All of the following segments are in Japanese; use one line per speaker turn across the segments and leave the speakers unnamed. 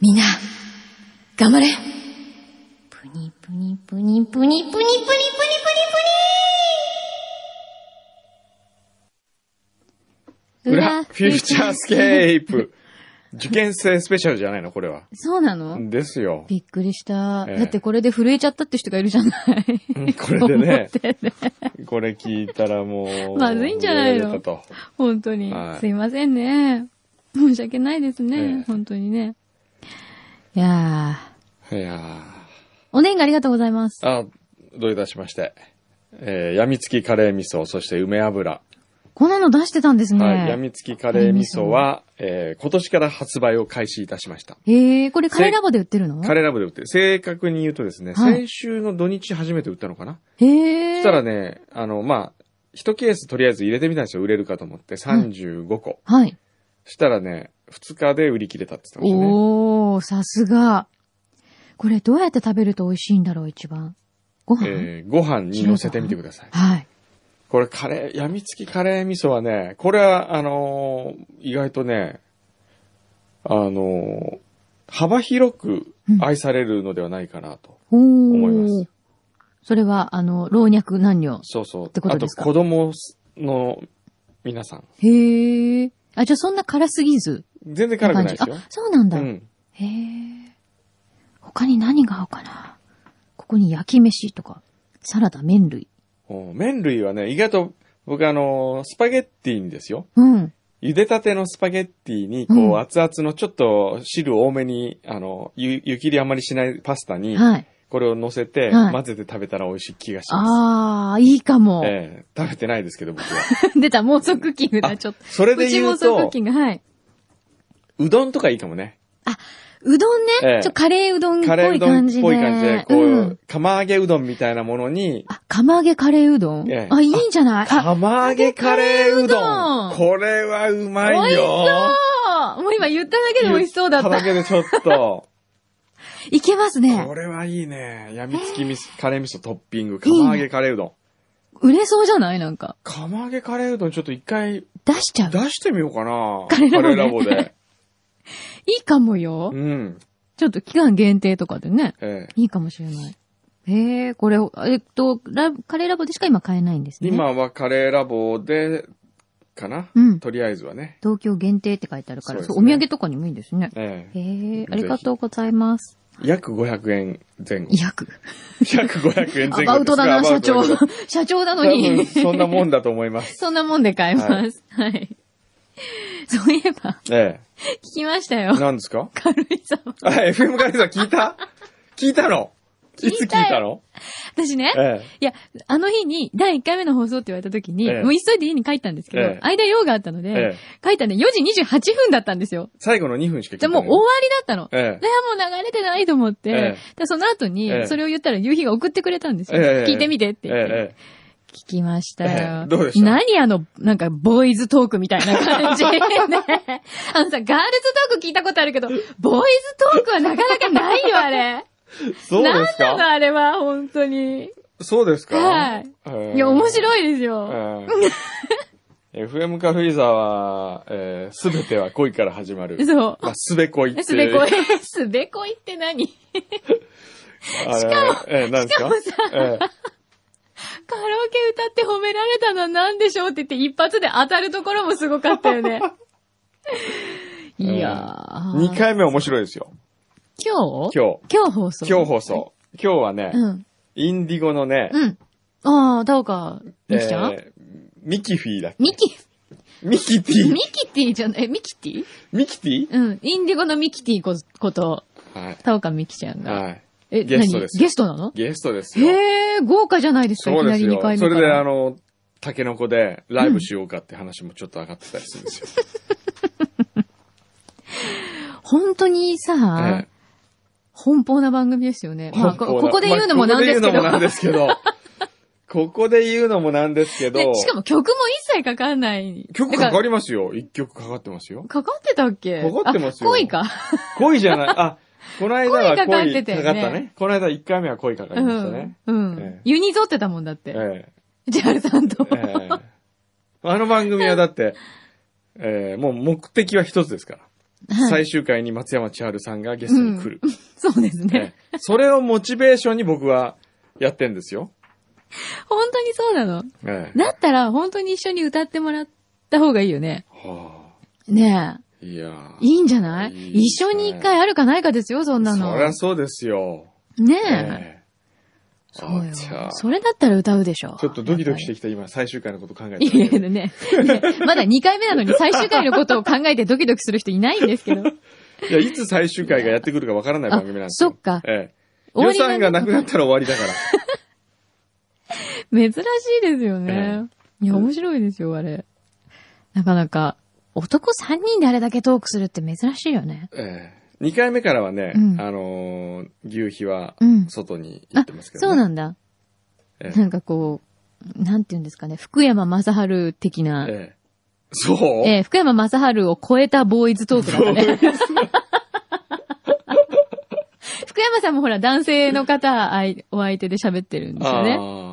みんな、頑張れプニプニプニプニプニプニプニプニプニ
裏、フューチャースケープ。受験生スペシャルじゃないの？これは。
そうなの？
ですよ。
びっくりした。
ええ
だってこれで震えちゃったって人がいるじゃない。
う んこれでね
思ってね
これ聞いたらもう。
まずいんじゃないの？
と
本当に、
はい
すいませんね。申し訳ないですね。
ええ
本当にね。いやー。
いや
お年賀ありがとうございます。
ーあ、どういたしまして。えー、やみつきカレー味噌、そして梅油。
こんなの出してたんですね。
はい。やみつきカレー味噌は、えー、今年から発売を開始いたしました。
へえ、これカレーラボで売ってるの？
カレーラボで売ってる。正確に言うとですね、
はい
先週の土日初めて売ったのかな？
へえ。
そしたらね、あの、まあ、一ケースとりあえず入れてみたんですよ。売れるかと思って。35個。
はい。
そしたらね、2日で売り切れたって言ってましたね。
おー、さすが。これどうやって食べると美味しいんだろう、一番。ご飯、
えーご飯に乗せてみてください。
はい。
これカレー、やみつきカレー味噌はね、これは、あのー意外とね、あのー幅広く愛されるのではないかなと。思います。
それは、あの、老若男女。
そうそう。
ってことですか？
あと子供の皆さん。
へえ。あ、じゃあそんな辛すぎず。
全然辛くないですよ
あ。、そうなんだ。
うん。
へえ。他に何が合うかな？ここに焼き飯とか、サラダ、麺類。
お麺類はね、意外と、僕あのースパゲッティにですよ。
うん。
茹でたてのスパゲッティに、こ
う
熱々のちょっと汁多めに、あの、ゆ、湯切りあまりしないパスタに、
はい。
これを乗せて、
はい
混ぜて食べたら美味しい気がします。
ああ、いいかも。
ええ食べてないですけど、僕は。
出た、妄想クッキングだ、
あ
ちょっと。
それで言うと
妄想クッキ、ング、はい。
うどんとかいいかもね。
うどんね。
ええ
ちょ、カレーうどんっぽ
カレーうどんっ。ぽい感じで、こう、
うん。
釜揚げうどんみたいなものに、
あ、釜揚げカレーうどん、
ええ
あ、いいんじゃない？あ、
釜揚げカレーうど
カレーうどん
んこれはうまいよ
そうもう今言っただけで美味しそうだった。
言だけでちょっと、
いけますね
こ。れはいいね。やみつきみそカレー味噌トッピング、釜揚げカレーうどん。
売れそうじゃない？なんか。
釜揚げカレーうどんちょっと一回
出しちゃう？
出してみようかな。
カレーラボ
で。
いいかもよ。
うん。
ちょっと期間限定とかでね。
ええ
いいかもしれない。へえ、これ、えっと、ラカレーラボでしか今買えないんですね。
今はカレーラボで、かな、
うん
とりあえずはね。
東京限定って書いてあるから、そう
ね
お土産とかにもいいですね。
ええ
へえ、ありがとうございます。
約500円前後。
約。
約500円前後
アバウトだな、社長。社長なのに。
そんなもんだと思います。
そんなもんで買えます。はい。そういえば、
え
聞きました
え。
よ。
何ですか？
軽井沢。
あ、FM カレーさん聞いた？聞いたの？いつ聞いたの？
私ね、
え
いや、あの日に第1回目の放送って言われた時に、
ええ
もう急いで家に帰ったんですけど、
ええ
間用があったので、
ええ
帰ったね、4時28分だったんですよ。
最後の2分しか聞い
じゃ
てない。
あもう終わりだったの。
ええ
で、もう流れてないと思って、
ええ
でその後に
ええ、
それを言ったら夕日が送ってくれたんですよ。
ええ
聞いてみてって言って。
ええ
聞きました
え
よ。
えどうでした？
何あの、なんか、ボーイズトークみたいな感じ？ね、あのさ、ガールズトーク聞いたことあるけど、ボーイズトークはなかなかないよ、あれ。
えそうです
なんなの、
か
あれは、本当に。
そうですか？
はい
ええ
いや、面白いですよ。
ええ FM カフェイザーは、えすべては恋から始まる。
そう。
まあ、すべ恋って。
すべこい。すべこいって何？
しかも、ええ、何ですか？
しかもさ
ええ
カラオケ歌って褒められたのは何でしょうって言って一発で当たるところもすごかったよね。いやー。
2回目面白いですよ。
今日？
今日。
今日放送？
今日放送。今日はね、
うん。
インディゴのね、
うん。ああ、どうか、ミキちゃん、
えーミキフィーだっけ？
ミキ、
ミキティ
ミキティじゃない、えミキティ？
ミキティ？
うん。インディゴのミキティここと、
はい。
田岡ミキちゃんが。
はい。
え、
ゲストです
ゲストなの？
ゲストですよ。
へえ、豪華じゃないですか、いきなり2
そうですよ。
回目。
それで、あの、タケノコでライブしようかって話もちょっと上がってたりするんですよ。
本当にさ、
え
奔放な番組ですよね。
え
まあ、こここで言うのも
まあ
なんですけど。
ここで言うのもなんですけど。ここで言うのもなんですけど。
でしかも曲も一切かかんない。
曲かかりますよ。一曲かかってますよ。
かかってたっけ？
かかってますよ
あ恋か。
恋じゃない。あ、この間は
恋かかって
恋
たよね
かかったね。この間1回目は恋かかり
う
ましたね
ん。。うん。
ええ
ユニゾってたもんだって。
え
ジャルさんと。
えええあの番組はだって、ええもう目的は一つですから。
はい
最終回に松山千春さんがゲストに来る。
そうですね。
ええそれをモチベーションに僕はやってんですよ。
本当にそうなの？
ええ
だったら、本当に一緒に歌ってもらった方がいいよね。
は
ね
あ、いや
え。いいんじゃない？一緒に一回あるかないかですよ、そんな
そ
の。
りゃそうですよ。
ねえ。
ええ
そうよ。それだったら歌うでしょ。
ちょっとドキドキしてきた今、最終回のこと考えて
いやいやねねまだ2回目なのに最終回のことを考えてドキドキする人いないんですけど。
いや、いつ最終回がやってくるかわからない番組なんです
そっか
ええ。予算がなくなったら終わりだから。
珍しいですよね。いや、面白いですよ、あれ。なかなか、男3人であれだけトークするって珍しいよね。
ええ。2回目からはね、
うん
あのー牛皮は
うん
外に行
あ
ってますけ、ど、ね
そうなんだ。
ええ
なんかこう、なんて言うんですかね、福山雅治的な、
ええ。そう？
えー福山雅治を超えたボーイズトークだったね。福山さんもほら、男性の方、あいお相手で喋ってるんですよね。
あ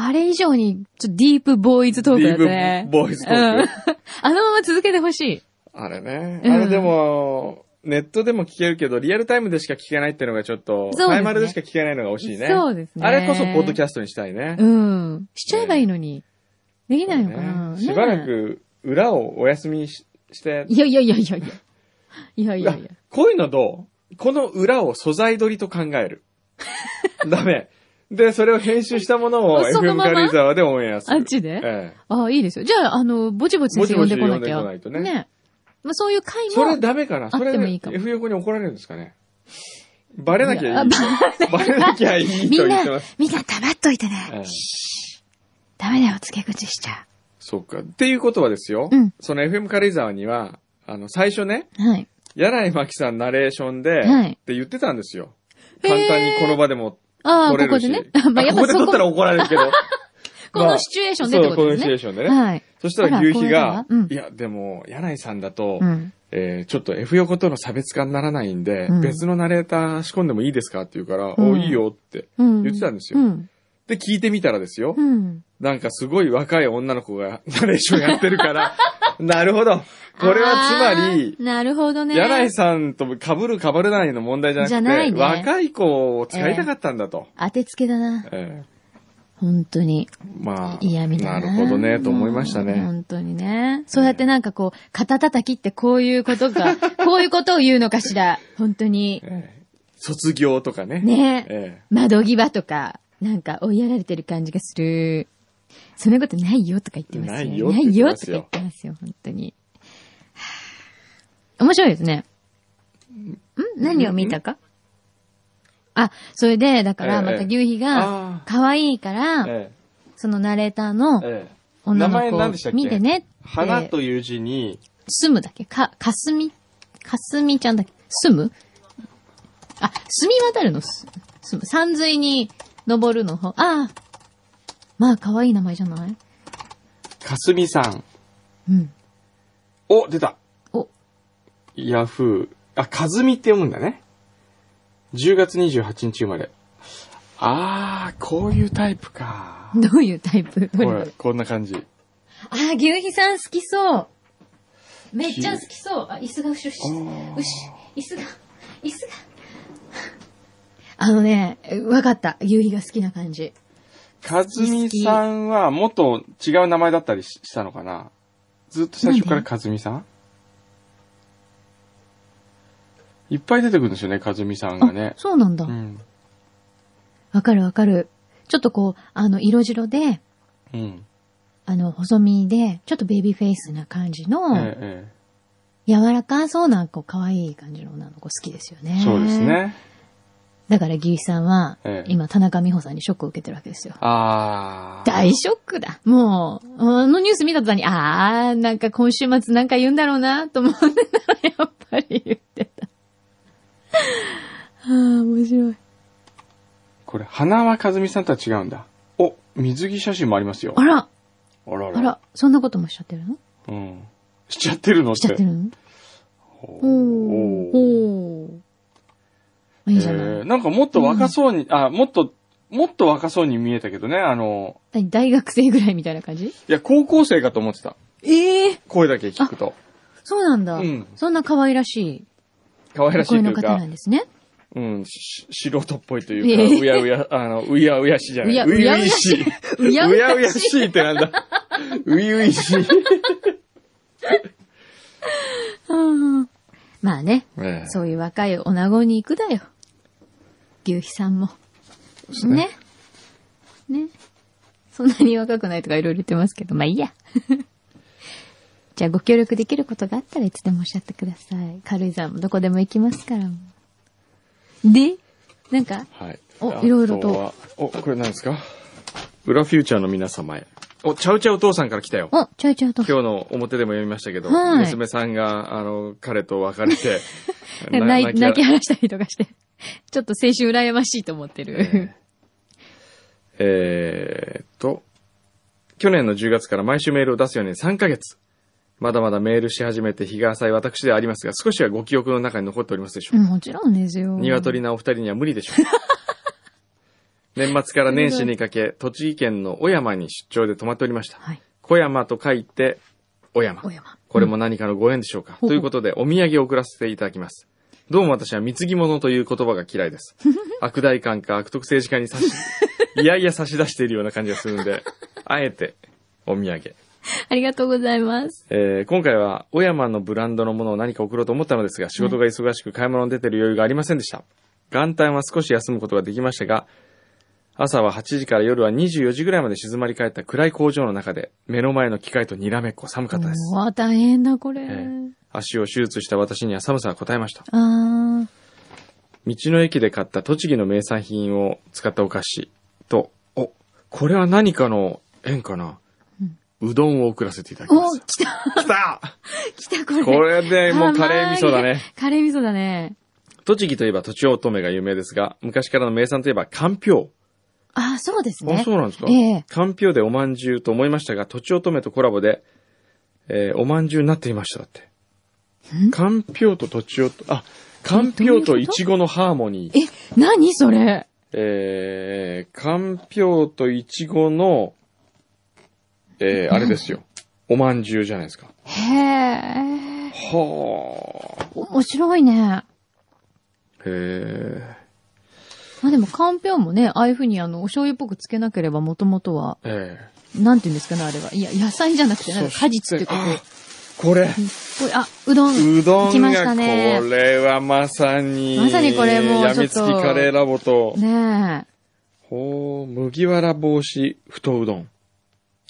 あれ以上に、ちょっとディープボーイズトークだね。
ディープボーイズトーク
うん あのまま続けてほしい。
あ。あれね。
うん
あれでも、ネットでも聞けるけど、リアルタイムでしか聞けないっていうのがちょっと、
そうね
タイマルでしか聞けないのが惜しいね。
そうですね。
あれこそポッドキャストにしたいね。
うん。しちゃえばいいのに。できないのかな、
ねしばら
ね
く裏をお休みしして、
いやいやいやいやいや。いやいやいや。
こういうのどう？この裏を素材取りと考える。ダメ。で、それを編集したものを FM 軽井沢でオンエアする。
あっちで？
ええ。
ああ、いいですよ。じゃあ、あの、ぼちぼち先生呼んでこなきゃ。
ぼちぼち呼んでこないとね
ね。まあ、そういう会も。
それダメかな？それ
てもいいかも
F 横に怒られるんですかね？バレなきゃいい。バレなきゃいいと
みんな
言ってます。、
みんな黙っといて
え
ね。
え
ダメだよ、付け口しちゃ
そうか。っていうことはですよ。
うん
その FM 軽井沢には、あの、最初ね、
う。はい。
柳井真紀さんナレーションで、
はい
って言ってたんですよ。簡単にこの場でも
ああ。ここでね。まあ、やっぱそこ
ここで撮ったら怒られるけど。
このシチュエーションでってことですね。
そう、このシチュエーションでね。
はい。
そしたら牛皮が、
い
や、でも、柳井さんだと、
うん。
えーちょっと F 横との差別化にならないんで、
うん
別のナレーター仕込んでもいいですかって言うから、
うん
お、いいよって
うん。
言ってたんですよ。
うん。
で、聞いてみたらですよ。
うん。
なんかすごい若い女の子がナレーションやってるから、なるほど。これはつまり
なるほどね。
柳井さんと被る被るないの問題じゃなくて、
ないね
若い子を使いたかったんだと。
当てつけだな。
え
本当に。
えまあ、
嫌味だな。
なるほどね、と思いましたね。
本当にね。そうやってなんかこう、肩叩きってこういうことか、こういうことを言うのかしら。本当に。
ええ卒業とかね。
ね
え
窓際とか、なんか追いやられてる感じがする。そんなことないよとか言ってますよ。
ないよ
ない
よ
よとか言ってますよ、本当に。は あ面白いですね。ん？何を見たか？あ、それで、だから、
ええ
また牛皮が、
あ
可愛いから、
え
そのナレーターの女の
名前何でしたっけ？
子見てねって。
花という字に、
すむだっけ。か、かすみ？かすみちゃんだっけ？すむ？あ、すみ渡るの？す、すむ。山水に登るの？方。ああ。まあ、可愛い名前じゃない？
かすみさん。
うん。
お、出た。
お、
ヤフー。あ、かずみって読むんだね。10月28日生まれ。あー、こういうタイプか。
どういうタイプ？どれ
これ、こんな感じ。
ああ、牛皮さん好きそう。めっちゃ好きそう。あ、椅子が後ろし、
あー
うし、椅子が、椅子が。あのね、わかった。牛皮が好きな感じ。
かずみさんはもっと違う名前だったりししたのかな？ずっと最初からかずみさん？いっぱい出てくるんですよね、かずみさんがね。
そうなんだ
う。ん。
わかるわかる。ちょっとこう、あの、色白で、
うん。
あの、細身で、ちょっとベビーフェイスな感じの、
えええ
柔らかそうな、こう、可愛い感じの女の子好きですよね。
えそうです。ね。
だから、牛肥さんは、
ええ
今、田中美穂さんにショックを受けてるわけですよ。
あー。
大ショックだ。もう、あのニュース見た途端に、あー、なんか今週末なんか言うんだろうな、と思ってたら、やっぱり言ってた。あー、面白い。
これ、花輪かずみさんとは違うんだ。お、水着写真もありますよ。
あら、
あら
あら、そんなこともしちゃってるの？
うん。しちゃってるのって。
しちゃってるの？
ほ
おー、おー。いいじゃない。
えーなんかもっと若そうに、あ、もっと、もっと若そうに見えたけどね、あの、
何大学生ぐらいみたいな感じ？
いや、高校生かと思ってた。
ええ
声だけ聞くと。
そうなんだ。
うん
そんな可愛らしい
可愛らしいというか
お声の方なん、ですね。
うん、し素人っぽいと
い
いうか、
やいや
うやうや、あの、うやうやしじゃない。
うや
う
や
いしい。
うやうやしい
ってなんだ。ういういしい。
うんまあね、
ええ
そういう若い女子に行くだよ。牛皮さんも。
すね
ね。ね。そんなに若くないとかいろいろ言ってますけど、まあいいや。じゃあご協力できることがあったらいつでもおっしゃってください。軽井沢もどこでも行きますから。で、なんか、
はい。
お
あ
いろいろと
は。お、これ何ですか？裏フューチャーの皆様へ。お、ちゃうちゃうお父さんから来たよ。
お、ちょいちょいと。
今日の表でも読みましたけど、
はい
娘さんが、あの、彼と別れて、
泣い泣き
は
晴らしたりとかして。ちょっと青春羨ましいと思ってる。
えーっと、去年の10月から毎週メールを出すように3ヶ月。まだまだメールし始めて日が浅い私ではありますが、少しはご記憶の中に残っておりますでしょうか。
もちろんですよ。
鶏なお二人には無理でしょう。年末から年始にかけ、栃木県の小山に出張で泊まっておりました。
はい。
小山と書いて、小山。
小山。
これも何かのご縁でしょうか。
ほうほう
ということで、お土産を送らせていただきます。どうも私は貢ぎ物という言葉が嫌いです。悪大官か悪徳政治家に差し、いやいや差し出しているような感じがするんで、あえて、お土産。
ありがとうございます。
えー今回は、小山のブランドのものを何か送ろうと思ったのですが、仕事が忙しく買い物に出てる余裕がありませんでした。元旦は少し休むことができましたが、朝は8時から夜は24時ぐらいまで静まり返った暗い工場の中で、目の前の機械とにらめっこ寒かったです。
うわ、大変だ、これ。
ええ足を手術した私には寒さが答えました。道の駅で買った栃木の名産品を使ったお菓子と、お、これは何かの縁かな、うどんを送らせていただきま
お、
す。
来た
来た
来た、これ。
これでもうカレー味噌だね。
カレー味噌だね。
栃木といえばとちおとめが有名ですが、昔からの名産といえばかんぴょ
あー、そうです
う。
ね。
あ、そうなんですか？
ええ
かんぴょうでおまんじゅうと思いましたが、とちおとめとコラボで、えーおまんじゅうになっていましただって。かんぴょうととちおと、あ、かんぴょうといちごのハーモニー。
え、何それ？
えー、かんぴょうといちごの、えー、あれですよ。おまんじゅうじゃないですか。
へー。
はあ。
面白いね。
へえ。
まあでも、かんぴょうもね、ああいう風にあの、お醤油っぽくつけなければ、もともとは、
え
なんて言うんですかね、あれは。いや、野菜じゃなくて、
え。
なんか果実ってこ
あこれ。
う、これ、あ、うどん。
うどん
来まし
が、
ね
れはまさに、
まさにこれもう
やみつきカレーラボと、
ねえ。
ほう、麦わら帽子太うどん。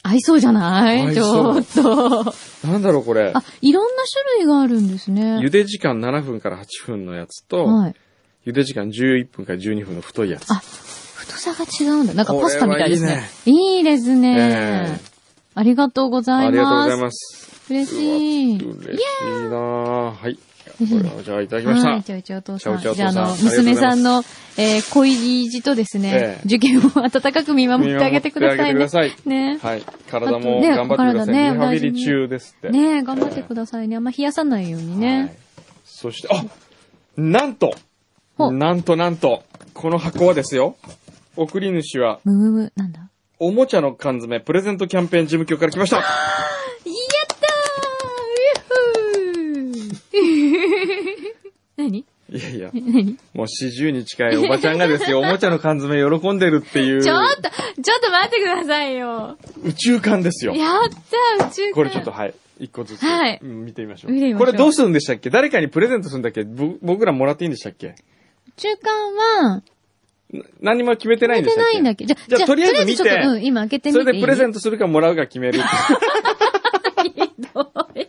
合いそうじゃない？ちょっと。
なんだろうこれ。
あ、いろんな種類があるんですね。
茹で時間7分から8分のやつと、
はい。
茹で時間11分から12分の太いやつ。
あ、太さが違うんだ。なんかパスタみたいですね。
こ
いいですね、
ええ
ありがとうございます。
ありがとうございます。
嬉しい。
嬉しいなぁはい。じゃあいただきました。
はい、ちょいちょいお父さん。じゃあ、あの、娘さんの、えー、恋路とですね、
ええ
受験を温かく見守ってあげてくださいね。
さい。
ね
はい。体も頑張ってください。
体ね
リハビリ中ですって。
ねえ、頑張ってくださいね。あんま冷やさないように
はい
ね。
そして、あなんとなんとなんと、この箱はですよ。送り主は、
むむむ、なんだ？
おもちゃの缶詰プレゼントキャンペーン事務局から来ました
ーウィー何
いや。いや、
何
もう四十に近いおばちゃんがですよ、おもちゃの缶詰喜んでるっていう。
ちょっと、ちょっと待ってくださいよ。
宇宙缶ですよ。
やったー宇宙艦
これちょっとはい。一個ずつ、
はい。
うん見てみましょう。
見てみましょう。
これどうするんでしたっけ？誰かにプレゼントするんだっけ？ぼ僕らもらっていいんでしたっけ？
宇宙艦は、
な何も決めてないんで
出
してたっけ？
ないんだっけ？じゃ、
じゃあとりあえず見て。
うん、今開けてみて
それでプレゼントするかもらうか決める。
ひどい。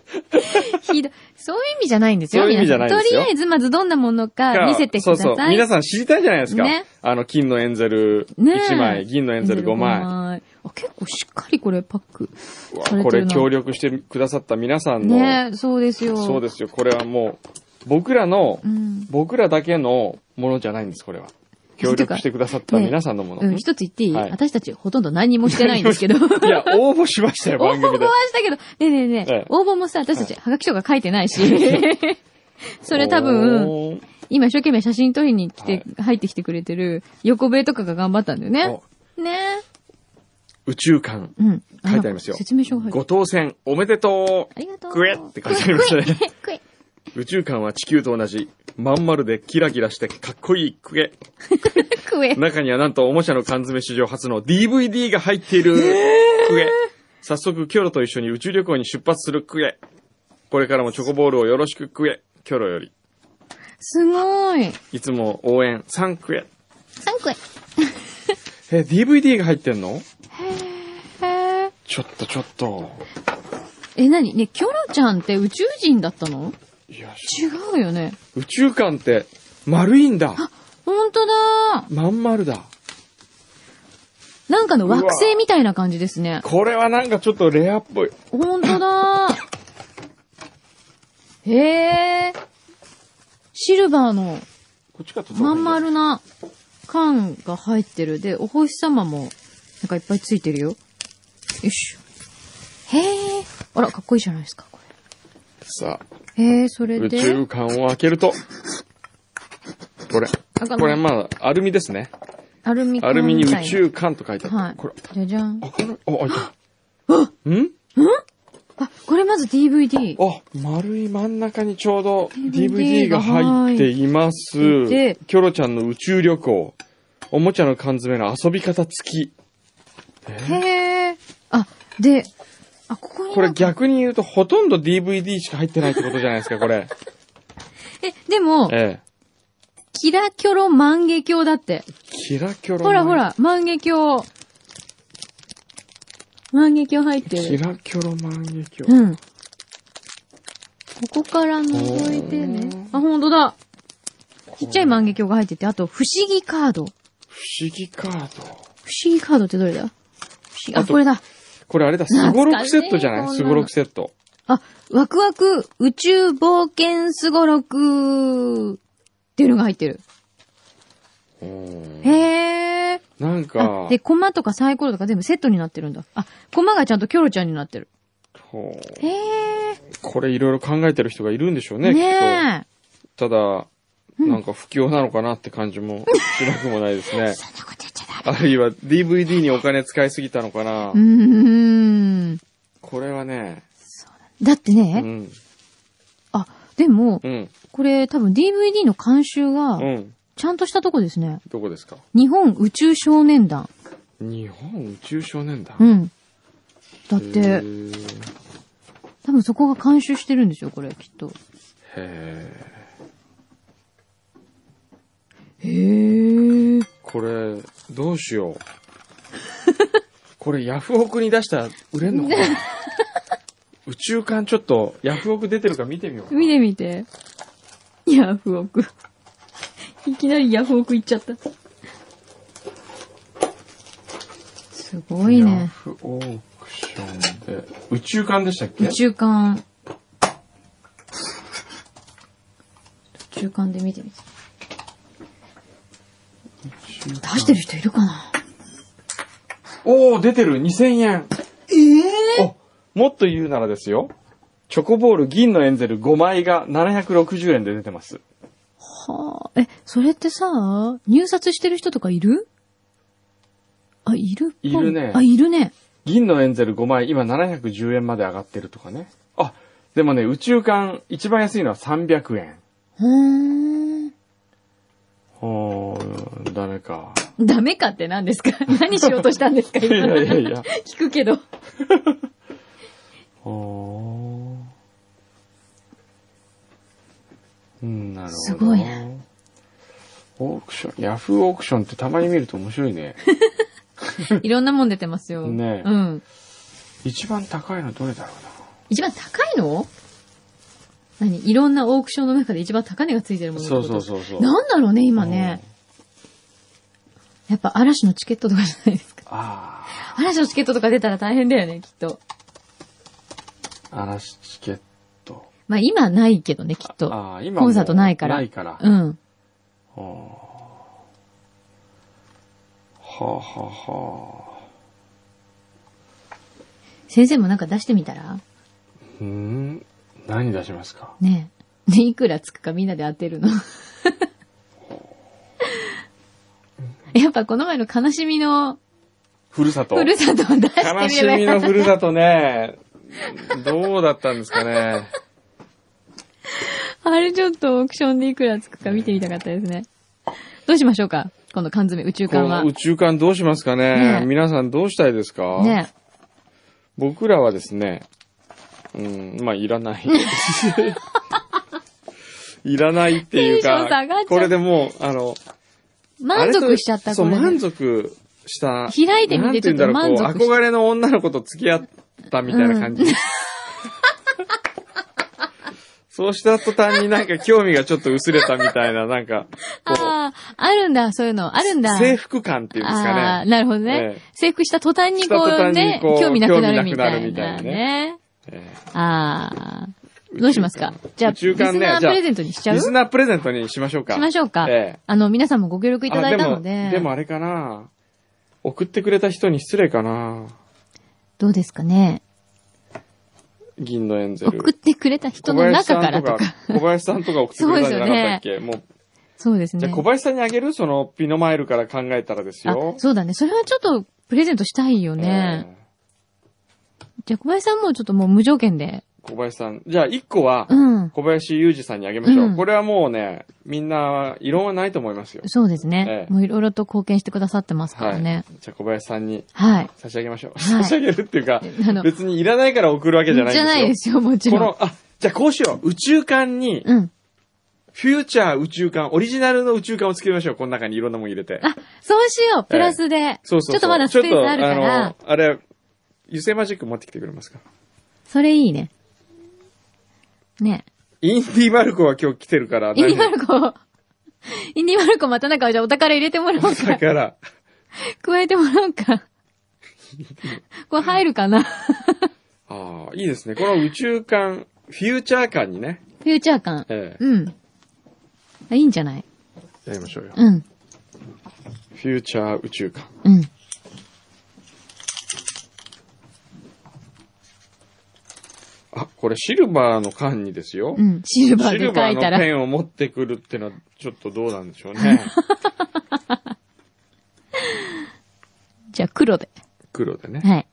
ひどい。そういう意味じゃないんですよ。
そういう意味じゃないんですよ
とりあえず、まずどんなものか見せてください。
そうそう。皆さん知りたいじゃないですか。
ね
あの、金のエンゼル
ねえ
1枚、銀のエンゼル5枚。
枚。あ、結構しっかりこれパック
うわ
されてるな。
これ協力してくださった皆さんの、
ねそうですよ。
そうですよ。これはもう、僕らの、
うん。
僕らだけのものじゃないんです、これは。協力してくださった皆さんのもの。
うん、一つ言っていい、
はい
私たちほとんど何もしてないんですけど。
いや、応募しましたよ、
応
番組で
募は。したけど、ねえねえねえ、
ええ
応募もさ、私たち、はがきとか書いてないし。それ多分、今一生懸命写真撮りに来て、入ってきてくれてる横笛とかが頑張ったんだよね。ね
宇宙館、
うん。
書いてありますよ
説明書が入って
ご当選おめでと
ありがとう。
うクエって書いてありますね。
クエ。
宇宙館は地球と同じ、まん丸でキラキラしてかっこいいクエ。
クエ。
中にはなんとおもちゃの缶詰史上初の DVD が入っているクエ。早速、キョロと一緒に宇宙旅行に出発するクエ。これからもチョコボールをよろしくクエ。キョロより。
すごい。
いつも応援3クエ。
3クエ。
え、DVD が入ってんの？
へー
ちょっとちょっと。
え、なにね、キョロちゃんって宇宙人だったの？
いや、
違うよね。
宇宙館って丸いんだ。
ほんとだ
まん丸だ。
なんかの惑星みたいな感じですね。
これはなんかちょっとレアっぽい。
ほんとだ へえ。シルバーのまん丸な缶が入ってる。で、お星様もなんかいっぱいついてるよ。よいしょ。へえ。あら、かっこいいじゃないですか、こ
さあ、
え、それ
宇
で。
宙館を開けると、これ。
あ
これまあ、アルミですね。
アルミ缶
アルミに
みたいな
宇宙館と書いてある。
はい
これ、。
じゃじゃん。
開かない？あ、開いた。ん？
あ、これまず DVD。
あ、丸い真ん中にちょうど
DVD
DVD が入っています。
入って
キョロちゃんの宇宙旅行。おもちゃの缶詰の遊び方付き。
へえ。あ、で、あ、ここに
これ逆に言うとほとんど DVD しか入ってないってことじゃないですか、これ。
え、でも、
ええ。
キラキョロ万華鏡だって。
キラキョロ。
ほらほ。ら、万華鏡。万華鏡入って
キ
る。
ラキョロ万華鏡。
うん。ここから覗いてね。あ、ほんとだ。ちっちゃい万華鏡が入ってて、あと、不思議カード。不
不思議カード。
思議カードってどれだ？不思議、あ、これだ。
これあれだ、スゴロクセットじゃない？
懐かしいこんなの
スゴロクセット。
あ、ワクワク宇宙冒険すごろくっていうのが入ってる。
うん
へー。
なんか
あ、、で、コマとかサイコロとか全部セットになってるんだ。あ、コマがちゃんとキョロちゃんになってる。
ほう
へ
これいろいろ考えてる人がいるんでしょうね、
ー。
きっ
ね
と。ただ、なんか不況なのかなって感じもしなくもないですね
え。そんなこと。
あるいは DVD にお金使いすぎたのかな
う。ーん。
これはね、
だって
う
ね、
ん、
あ、でも、
うん、
これ多分 DVD の監修が
う、ん。
ちゃんとしたとこですね。
どこですか？
日本宇宙少年団。
日本宇宙少年団？
うん。だっ
へ
て、
ー
多分そこが監修してるんですよ、これ、きっと。
へ
へー。
ーこれ、どうしよう。これヤフオクに出したら売れんのかな 宇宙館ちょっとヤフオク出てるか見てみよう。
見てみて。ヤフオク。いきなりヤフオク行っちゃった。すごい
ヤ
ね。
フオークションで。宇宙館でしたっけ？
宇宙館。宇宙館で見てみて。出してる人いるかな？
おー、出てる !2000 円。
ええ
お、もっと言うならですよ。チョコボール銀のエンゼル5枚が760円で出てます。
はあ。え、それってさ、入札してる人とかいる？あ、いる
いるね
あ、いるね。
銀のエンゼル5枚、今710円まで上がってるとかね。あ、でもね、宇宙館、一番安いのは300円。
うーん。
おー、ダメか。
ダメかって何ですか？何しようとしたんですか？
い
今
やいやいや。
聞くけど。
おー。うん、なるほど。
すごいね。
オークション、ヤフーオークションってたまに見ると面白いね。
いろんなもん出てますよ。
ねえ
うん。
一番高いのどれだろうな？
一番高いの？何？いろんなオークションの中で一番高値がついてるものって
そうそうそうそう。
なんだろうね、今ね。やっぱ嵐のチケットとかじゃないですか。
あ
嵐のチケットとか出たら大変だよね、きっと。
あ、嵐チケット。
まあ今ないけどね、きっと。
ああ、今
コンサートないから。
ないから。
うん。
はあ、はあはあ。
先生もなんか出してみたら？
うー？ん何出しますか？
ねえ。で、いくらつくかみんなで当てるの。やっぱこの前の悲しみの
ふるさと？
ふるさとを出してみれば
悲しみのふるさとね。どうだったんですかね？
あれちょっとオークションでいくらつくか見てみたかったですね。どうしましょうか？この缶詰、宇宙
こ
缶は。
の宇宙艦どうしますかね？
ね
皆さんどうしたいですか？
ね
僕らはですね、うん、まあ、いらない。いらないっていう、かこれでもう、あの、
満足しちゃった、
そう。満足した。
開いてみてちょっと満足
憧れの女の子と付き合ったみたいな感じ。そうした途端になんか興味がちょっと薄れたみたいな、なんか、
ああ、あるんだ、そういうの。あるんだ。
征服感っていうんですか
ああ、
ね。
なるほどね。
ええ
征服した途端にこうね興味なくなるみたい
興味なくなるみたい
な
な
ね。
え
ああ、どうしますか？じゃあ、
宇宙艦ね
リスナープレゼントにしちゃう？し
リスナープレゼントにしましょうか。
ましょうか。
ええ
あの、皆さんもご協力いただいたの
あ
で。
でも、でもあれかな送ってくれた人に失礼かな
どうですかね？
銀のエンゼル。
送ってくれた人の中からとか。
小林さんとか送ってくれたんじゃなかったっけ、もう。
そうですね
じゃあ。小林さんにあげる？そのピノマイルから考えたらです
あ
よ。、
そうだね。それはちょっとプレゼントしたいよね。
え
じゃあ小林さんもちょっともう無条件で。
ー小林さん。じゃあ1個は
うん。
小林裕二さんにあげましょう。
うん
これはもうね、みんな異論はないと思いますよ。
そうですね。
ええ
もういろいろと貢献してくださってますか
はい。
らね。
じゃあ小林さんに
はい。
差し上げましょう。
はい
差し上げるっていうか、別にいらないから送るわけじゃないんですよ。
じゃないですよ、もちろん。
この、あ、じゃあこうしよう。宇宙艦に、
うん。
フューチャー宇宙艦、オリジナルの宇宙艦を作りましょう。この中にいろんなもん入れて。
あ、そうしよう、プラスで。
そうそうそう。
ちょっとまだスペースあるから
あの、、あれ、油性マジック持ってきてくれますか？
それいいね。ね。
インディ・マルコは今日来てるから、
インディマルコ、インディマルコまたなんかじゃあお宝入れてもらおう
だ
か。
から、
加えてもらおうか。これ入るかな？フ
ああ、いいですね。この宇宙艦、フューチャー艦にね、
ューチャー感。
ええ
うん。あいいんじゃない？
やりましょうよ。
うん。
フューチャー宇宙艦。
うん。
あ、これシルバーの缶にですよ。
うん。シルバーで
シルバー
書いたら。
のペンを持ってくるっていうのは、ちょっとどうなんでしょうね。
じゃあ黒で。
黒でね。
はい。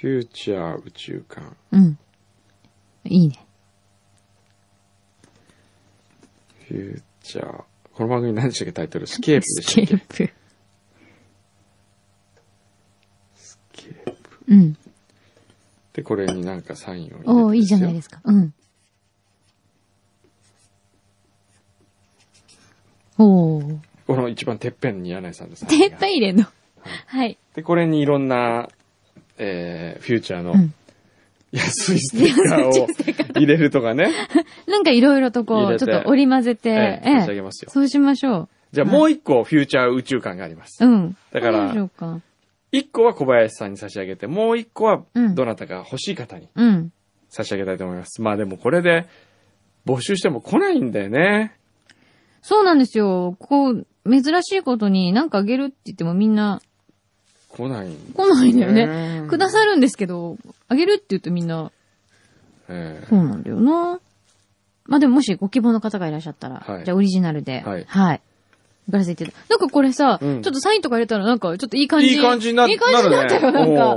フューチャー宇宙艦。
うん。いいね。
フューチャー。この番組何でしたっけタイトル？スケープで
ス
したっけ？
ケープ。
スケープ。
うん。
で、これになんかサインを入れて。
おーいいじゃないですすか。うん。おー。
よこの一番てっぺんに柳井さんです。
てっぺん入れんの？はい。
で、これにいろんな、えー、フューチャーの
うん
安いステッカーを入れるとかね。
なんかいろいろとこう、ちょっと織り混ぜて、
ええ差し上げますよ
そうしましょう。
じゃあもう一個フューチャー宇宙館があります。
うん。
だから。一個は小林さんに差し上げて、もう一個は
うん
どなたか欲しい方に
うん。
差し上げたいと思います。まあでもこれで募集しても来ないんだよね。
そうなんですよ。こう、珍しいことになんかあげるって言ってもみんな
来ないん
来ないんだよね。
ね
くださるんですけど、あげるって言うとみんな、
ええ
そうなんだよな。まあでももしご希望の方がいらっしゃったら、
はい
じゃあオリジナルで、
はい
はい。送らせていただなんかこれさ、
うん
ちょっとサインとか入れたらなんかちょっといい感じ。
いい感じにな、
いい感じになったよ、
なる
んか。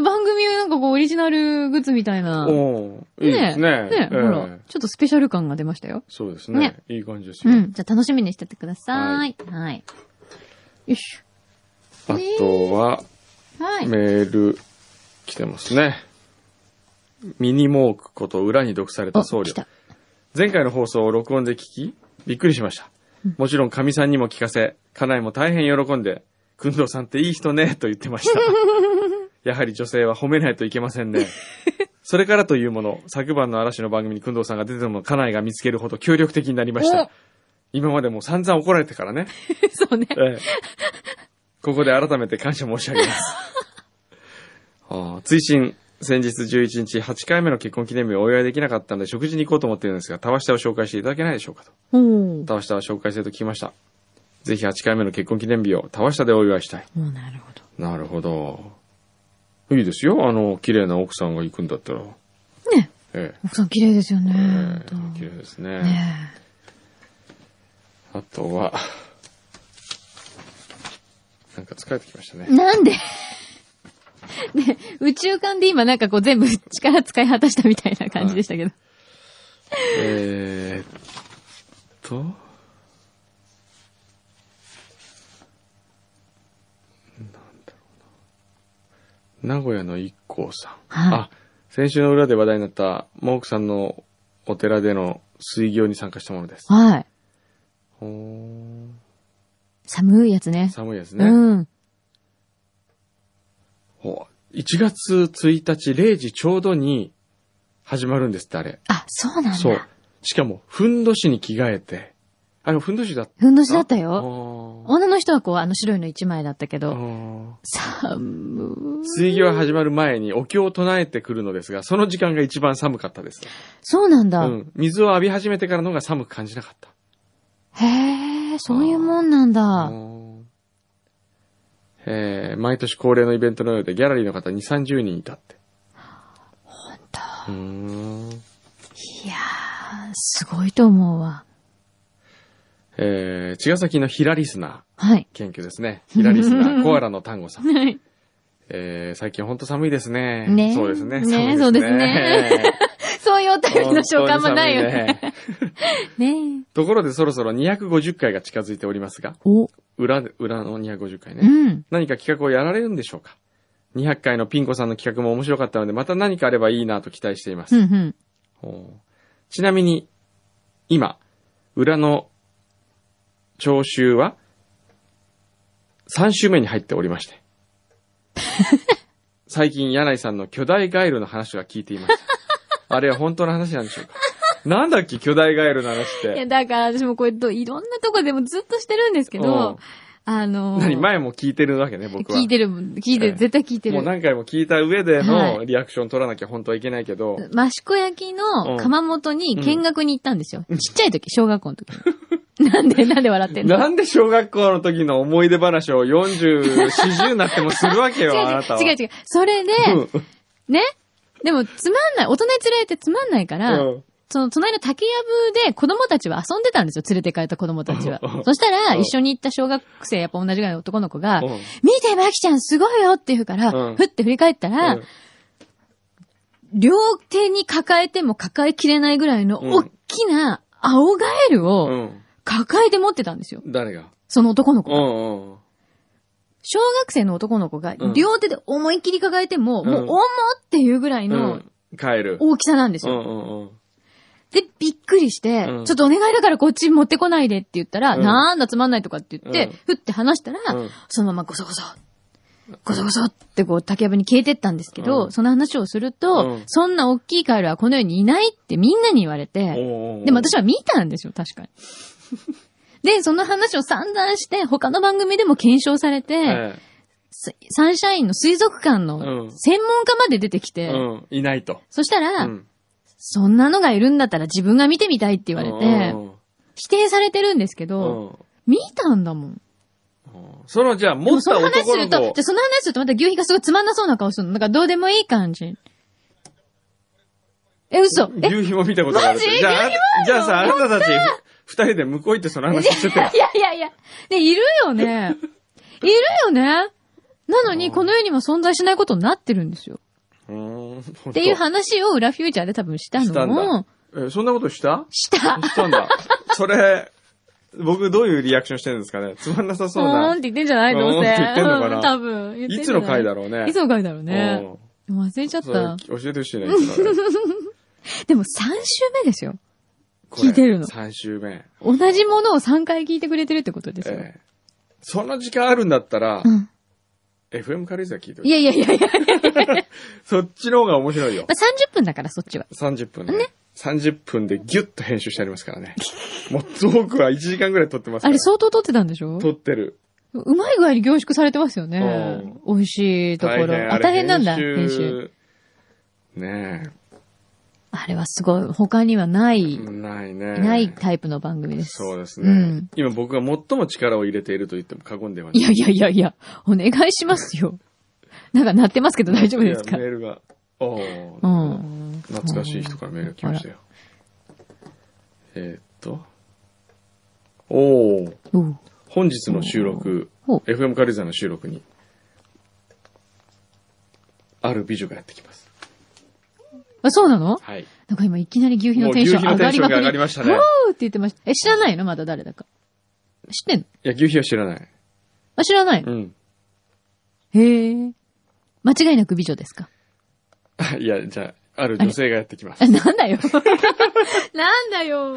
番組なんかこうオリジナルグッズみたいな。
おーおーいいですね。
ね
ええ
ほら、ちょっとスペシャル感が出ましたよ。
そうですね
ね
いい感じですよ。
うん。じゃあ楽しみにしててください。はい。よいし
あとは、
ょ。はい。
メール来てますね。ミニモークこと裏に読された僧
来。た。
前回の放送を録音で聞き、びっくりしました。もちろん、神さんにも聞かせ、家内も大変喜んで、くんどうさんっていい人ね、と言ってました。やはり女性は褒めないといけませんね。それからというもの、昨晩の嵐の番組にくんどうさんが出ても家内が見つけるほど協力的になりました。今までも散々怒られてからね。
そうね。
ええここで改めて感謝申し上げます。追伸、先日11日8回目の結婚記念日をお祝いできなかったので食事に行こうと思っているんですが、たわしたを紹介していただけないでしょうかと。
おー。
たわしたは紹介すると聞きました。ぜひ8回目の結婚記念日をたわしたでお祝いしたい。
もうなるほど。
なるほど。いいですよ。あの、綺麗な奥さんが行くんだったら。
ね。
え
奥さん綺麗ですよね。
ええ
本当
え綺麗ですね。
ね
あとは、なんか疲れてきましたね。
なんで？ね、宇宙間で今なんかこう全部力使い果たしたみたいな感じでしたけど。
えーっと、なんだろうな。名古屋の一行さん。
はい
あ、先週の裏で話題になった、モークさんのお寺での水行に参加したものです。
はい。
ほーん
寒いやつね。
寒いですね。
うん。
ほう1月1日0時ちょうどに始まるんですって、あれ。
あ、そうなんだ。
そう。しかも、ふんどしに着替えて。あれ、ふんどしだった
ふんどしだった
あ
よ。
ー
女の人はこう、あの白いの一枚だったけ
あ
ど、
ー
寒い。
水行が始まる前にお経を唱えてくるのですが、その時間が一番寒かったです。
そうなんだ。
うん。水を浴び始めてからの方が寒く感じなかった。
へえ、そういうもんなんだ。
うんえー毎年恒例のイベントのようでギャラリーの方2、30人いたって。
ほんと。
うーん。
いやー、すごいと思うわ。
えー、茅ヶ崎のヒラリスナ
はい。
ー、謙虚ですね。ヒラリスナー、コアラの単語さん。
はい。
えー、最近ほんと寒いですね。
ね
そうですね。
ね
寒い
そうですねそういうお便りの召喚もないよね。ね
ところでそろそろ250回が近づいておりますが、
お、
裏で、裏の250回ね。
うん。
何か企画をやられるんでしょうか ?200 回のピンコさんの企画も面白かったので、また何かあればいいなと期待しています。
うん、うん。
ちなみに、今、裏の聴衆は、3週目に入っておりまして。最近、柳井さんの巨大ガエルの話は聞いています。あれは本当の話なんでしょうか？なんだっけ？巨大ガエルの話っ
いや、
て。
だから私もこれと、いろんなとこでもずっとしてるんですけ
うん
ど、あのー
何？前も聞いてるわけね、僕は。
聞いてる、聞いて
ええ
る、絶対聞いてる。
もう何回も聞いた上で
は
の
い
リアクション取らなきゃ本当はいけないけど、
益子焼きの窯元に見学に行ったんですよ。ちっちゃい時、小学校の時に。なんで、なんで笑ってんの？
なんで小学校の時の思い出話を40、40になってもするわけよ、あなたは。
違う、違う違う。それで、
うん
ね？でも、つまんない。大人に連れてつまんないから、
うん
その隣の竹やぶで子供たちは遊んでたんですよ。連れて帰った子供たちは
うん。
そしたら、
うん
一緒に行った小学生、やっぱ同じぐらいの男の子が、
うん
見て、マキちゃんすごいよって言うから、
うん
ふって振り返ったら、
うん
両手に抱えても抱えきれないぐらいの
うん
大きな青ガエル
う
を
ん。
抱えて持ってたんですよ。
誰が？
その男の子が。小学生の男の子が
うん
両手で思いっきり抱えても、もう
うん
重っていうぐらいうの
ん。帰る。
大きさなんですよ。
うんうんうん。
で、びっくりして、
うん
ちょっとお願いだからこっち持ってこないでって言ったら、
うん
なんだつまんないとかって言って、
うん
ふって話したら、
うん
そのままゴソゴソ、ゴソゴソってこう竹やぶに消えてったんですけど、
うん
その話をすると、
うん
そんな大きいカエルはこの世にいないってみんなに言われて、
おう
でも私は見たんですよ、確かに。で、その話を散々して、他の番組でも検証されて、
え
スサンシャインの水族館
う
の
ん。
専門家まで出てきて、
えうん。いないと。
そしたら、
うん。
そんなのがいるんだったら自分が見てみたいって言われて、
うん。
否定されてるんですけ
う
ど、
ん。
見たんだもん。
うん。その、じゃあ、
で
持った
もその話すると、じゃその話するとまた牛皮がすごいつまんなそうな顔するの。なんかどうでもいい感じ。え、嘘。え、
牛皮も見たことがある
マジ？
じゃあ、あじゃあさ、あなたたち、二人で向こう行ってその話してて。
いやいやいや。で、いるよね。いるよね。なのに、この世にも存在しないことになってるんですよ。
っ
っていう話を裏フューチャーで多分したのを
だ、え、そんなことした？
した。
したんだ。それ、僕どういうリアクションしてるんですかね？つまんなさそう
うーん
な
っ。て言ってんじゃないどうせ。
うーんって言ってんのかな？
うん多分。い
いつの回だろうね。
いつの回だろうね。
うん
忘れちゃった。
教えてほしいね
でも3週目ですよ。聞いてるの
3週目。
同じものを3回聞いてくれてるってことですよ。
ええその時間あるんだったら
う、ん。
FM 軽井沢聞いてほ
い。やいやいやいや。
そっちの方が面白いよ。
まあ、30分だからそっちは。
30分ね。30分でギュッと編集してありますからね。もうトークは1時間ぐらい撮ってますから。
あれ相当撮ってたんでしょ？
撮ってる。
うまい具合に凝縮されてますよね。美味しいところ。あ、
大変あれ
大変なんだ、編集。
ね
あれはすごい。他にはない、
え。ないね。
ないタイプの番組です。
そうですね。
うん
今僕が最も力を入れていると言っても過言ではない。
いやいやいやいや、お願いしますよ。なんか鳴ってますけど大丈夫ですか？
メールが。おー
うん。
懐かしい人からメールが来ましたよ。えーっと。おー。
うん。
本日の収録、FM 軽井沢の収録に、ある美女がやってきます。
あ、そうなの？
はい。
なんか今いきなり牛皮のテンション上がりまくり。
上がりましたね
わーって言ってました。え、知らないの？まだ誰だか。知ってんの？
いや、牛皮は知らない。
あ、知らない？の
うん。
へえ。間違いなく美女ですか？
あ いや、じゃあ、ある女性がやってきます
あ、。なんだよ。なんだよ。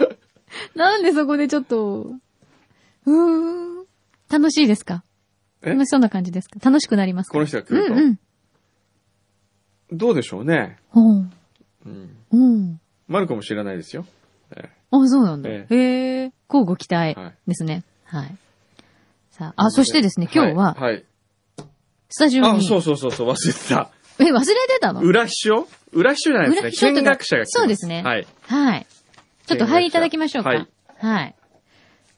なんでそこでちょっと、うーん。楽しいですか？
え？
楽しそうな感じですか？楽しくなりますか？
この人が来ると、
うんうん。
どうでしょうね。
ほう。
うん。
うん。
マルコも知らないですよ。え
あ、そうなんだ。
え
へえ。交互期待
はい
ですね。はい。さあ、あ、そしてですね、今日は、
はい。はい
スタジオ
あ、
に、
そうそうそうそう、忘れてた。
え、忘れてたの？
裏秘書？裏秘書じゃないですね。
裏
見学者が来て
そうですね
はい。
はい。ちょっと入りいただきましょうか。
はい。
はい。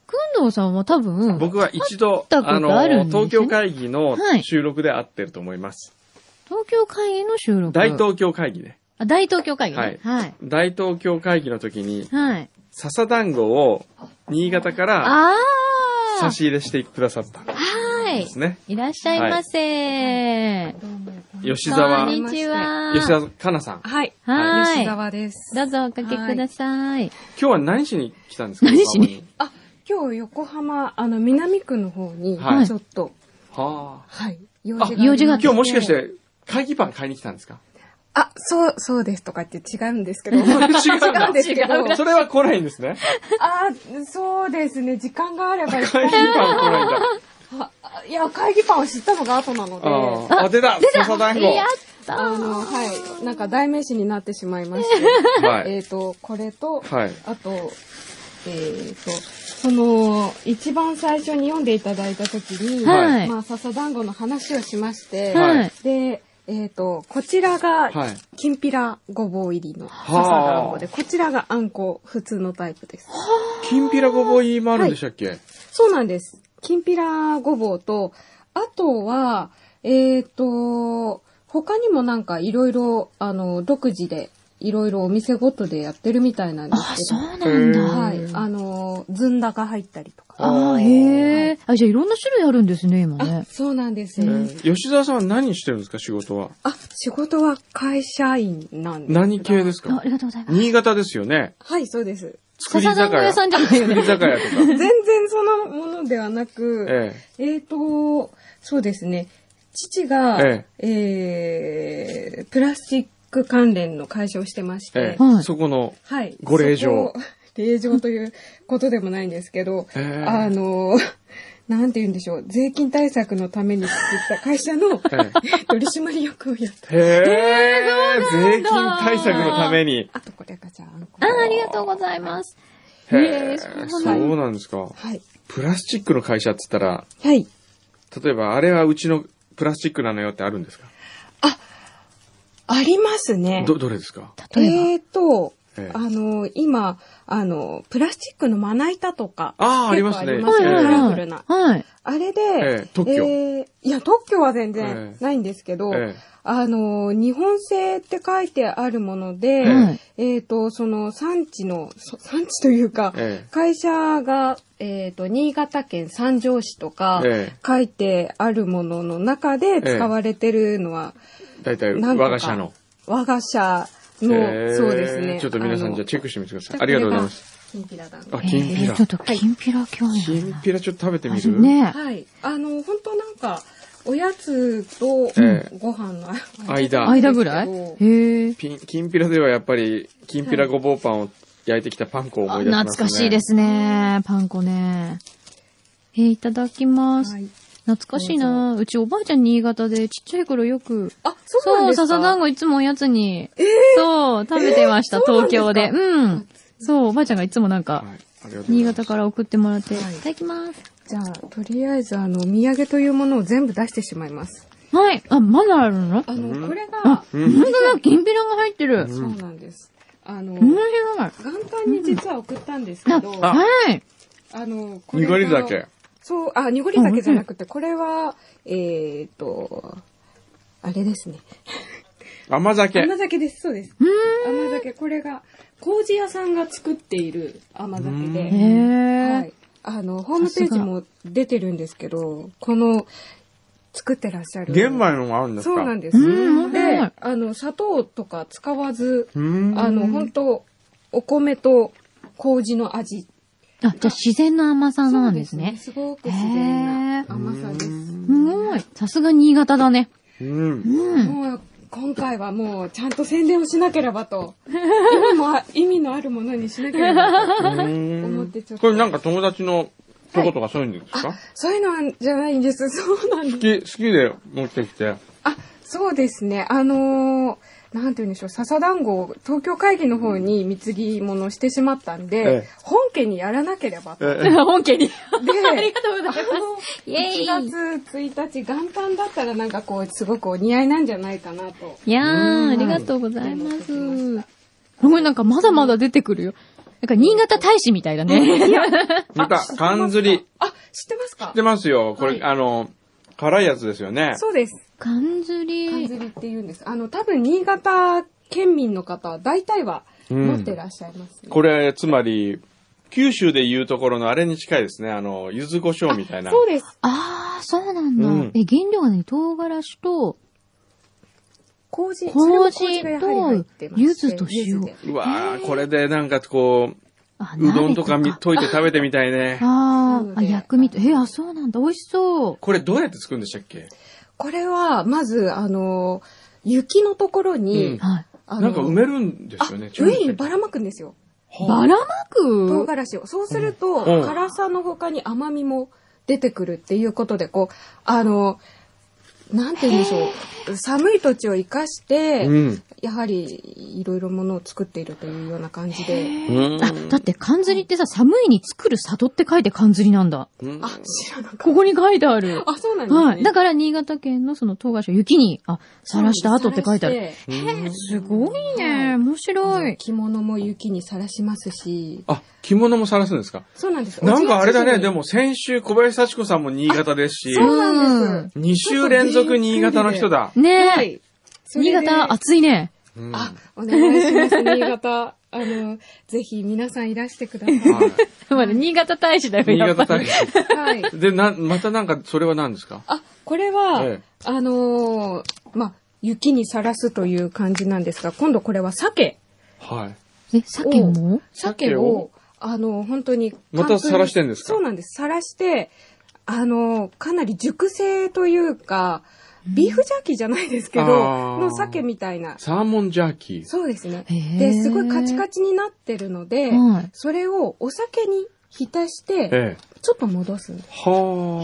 くんどうさんは多分、
僕は一度、あの
あるんですね？
東京会議の
はい
収録で会ってると思います。
東京会議の収録。
大東京会議ね。
あ、大東京会議ね。
はい
はい。
大東京会議の時に、
はい。
笹団子を新潟から
ああ
差し入れしてくださったん
はい
で。すね。
いらっしゃいませ。
どうも。
吉沢
こんにちは。
吉沢かなさん。
はい。
はい
吉沢です。
どうぞおかけください。
今日は何しに来たんですか
何しに？
あ、今日横浜、あの、南区の方に、
はい
ちょっと、
はあ。
はい。用
あ
用事があ
今日もしかし。て、会議パン買いに来たんですか？
あ、そう、そうですとか言って違うんですけど。違うん
だ
ですけど。
それは来ないんですね。
あ、そうですね。時間があれば行きた
会議パン来ないんだ。
あ いや、会議パンを知ったのが後なので、
ああ、出た笹団子
やった
あの、はい。なんか代名詞になってしまいまして。
はい。
えっと、これと、
はい。
あと、えっ、と、その、一番最初に読んでいただいたときに、
はい
まあ、笹団子の話をしまして、
はい。
で、えっ、と、こちらが、
はい。
きんぴらごぼう入りの笹
はあ
団子で、こちらがあんこ、普通のタイプです。
きんぴらごぼう入りもあるんでしたっけ、
そうなんです。きんぴらごぼうと、あとは、えっ、と、他にもなんかいろいろ、あの、独自で、いろいろお店ごとでやってるみたいなんで
あ、
すけど。
そうなんだ。
はい。あの、ずんだが入ったりとか。
ああ、へえ。あ、じゃあいろんな種類あるんですね、今
あ
ね、。
そうなんです
え
よ。
ー吉沢さんは何してるんですか仕事は？
あ、仕事は会社員なんですが。
何系ですか？
あありがとうございます。
新潟ですよね。
はい、そうです。
作り酒屋。
笹団子屋さんじゃないよ
作り
ね。
酒屋とか。
全然そのものではなく、
え
えっ、と、そうですね。父が、
え
えープラスチック関連の会社をしてまし
ええ
て、
え
はい
そこの、
はい。
ご令嬢
そこ。令嬢ということでもないんですけど、
ええ
あの、なんて言うんでしょう、税金対策のために作った会社の、
え
取締役をやって、
えへえ、税金対策のために。
あとこれがじゃああ。
あありがとうございます。
へ
へ
え
え、そうなんだ
そうなんですか。
はい。
プラスチックの会社って言ったら、
はい。
例えばあれはうちのプラスチックなのよってあるんですか？
ありますね。
ど、どれですか？
例えば？
えーと、
ええ
あの、今、あの、プラスチックのまな板とか。
ああ、ありますね。
ありますよね。カ
ええ
ラフルな。
はい。
あれで、
ええ特許
えーいや、特許は全
ええ
然ないんですけど、
ええ
あの、日本製って書いてあるもので、
はい
えっ、と、その産地の、そ産地というか、
ええ
会社が、えっ、と、新潟県三条市とか、
ええ
書いてあるものの中で使われてるのは、
大体我が社の。
我が社の、
ええ
そうですね。
ちょっと皆さんじゃあチェックしてみてください。ありがとうございます。
きんぴら団
あ、
子。
きんぴら
えーちょ。っと、きんぴら興味あ
き。んぴらちょっと食べてみ
あ
る
ね
はい。あの、本当なんか、おやつと
ええ
ご飯の
間
間ぐらい？へえ。
きんぴらではやっぱり、きんぴらごぼうパンを焼いてきたパン粉を
あ
思い出しますね。
懐かしいですね。パン粉ね。えーいただきます。
はい
懐かしいなうちおばあちゃん新潟でちっちゃい頃よく、
あ、そう
そう、
なんですか？
笹団子いつもおやつに、そう、食べてました、
えー
東京で。うん。そう、おばあちゃんがいつもなんか。新潟から送ってもらって、い
はい
ただきます。
じゃあ、とりあえず、あの、お土産というものを全部出してしまいます。
はい。あ、まだあるの？
あの、
うん
これが
あ、、
うん
本当だ、きんぴらが入ってる。
そうなんです。あの、
面白い。
元旦に実は送ったんですけ
あ、
ど、
あ
はい。
あの、これが
濁り酒。
そう、あ、濁り酒じゃなくて、これは、えっと、あれですね。
甘酒。
甘酒です、そうです。
う
甘酒、これが、麹屋さんが作っている甘酒
うん
で、は
ー
い。あの、ホームページも出てるんですけど、この、作ってらっしゃる。
玄米のがあるんですか？
そうなんです。
うん
で
はい、
あの、砂糖とか使わず、あの、本当お米と麹の味。
あ、じゃあ自然の甘さなんですね。
すごく自然な甘さです。
すごい。さすが新潟だね。
うん。
うん。
もう、今回はもう、ちゃんと宣伝をしなければと。意味も、意味のあるものにしなければと思ってちょっと。
これなんか友達のとことかそういうんですか、
そういうのはじゃないんです。そうなん
好
です。
き、好きで持ってきて。
あ、そうですね。あのーなんて言うんでしょう、笹団子を東京会議の方に貢ぎ物してしまったんで、
ええ
本家にやらなければと。
え
本家に。
で、
ありがとうございます。イェイ
1月1日元旦だったらなんかこう、すごくお似合いなんじゃないかなと。
いやー、ありがとうございます。すごいなんかまだまだ出てくるよ。なんか新潟大使みたいだね。
また、缶ずり。
あ、知ってますか？
知ってますよ。これ、
はい
あの、辛いやつですよね。
そうです。
缶ず
缶
り。
ずりって言うんです。あの、多分新潟県民の方、大体は
うん
持ってらっしゃいますね。
これ、つまり、九州でいうところのあれに近いですね。あの、柚子胡椒みたいな。
そうです。
あー、そうなんだ。
うん
え、原料がね、唐辛子と、
麹、
麹
それも麹がやはり入ってまして
柚子と塩
うわーこれでなんかこう、
あ
うどんとか溶いて食べてみたいね。
あーあ、薬味と。え、あ、そうなんだ。美味しそう。
これどうやって作るんでしたっけ？
これは、まず、あの、雪のところに、
うん
はい。
あの
なんか埋めるんですよね。
あ上にばらまくんですよ。
ばらまく？
唐辛子を。そうすると、
うん
辛さの他に甘みも出てくるっていうことで、こう、あの、なんて言うんでしょう。寒い土地を生かして、
うん。
やはり、いろいろものを作っているというような感じで。
うん
あ、だって缶ずりってさ、寒いに作る里って書いて缶ずりなんだ。
うん
あ、知らなかった。
ここに書いてある。
あ、そうなんですね。
はい。だから新潟県のその唐辛子を雪に、あ、さらした後って書いてある。
さらして
うん
すごいね。面白い。
着物も雪にさらしますし。
あ、着物もさらすんですか？
そうなんです。
なんかあれだね、でも先週小林幸子さんも新潟ですし、
そうなんです。
2週連続新潟の人だ。
ねえ。新潟暑いね。
うん
あ、お願いします、新潟。あの、ぜひ皆さんいらしてください。
はい
まだ新潟大使だよ、
新
やっぱり。
潟大使。
はい。
で、な、またなんか、それは何ですか？
あ、これは、
ええ
あのーまあ、雪にさらすという感じなんですが、今度これは鮭。
はい。
え、鮭も？
鮭を、
鮭を？
あの、本当に。
また晒してんですか？
そうなんです。さらして、あの、かなり熟成というか、ビーフジャーキーじゃないですけど、の鮭みたいな。
サーモンジャーキー。
そうですね。で、すごいカチカチになってるので、
はい
それをお酒に浸して、
ええ。
ちょっと戻すんです。
は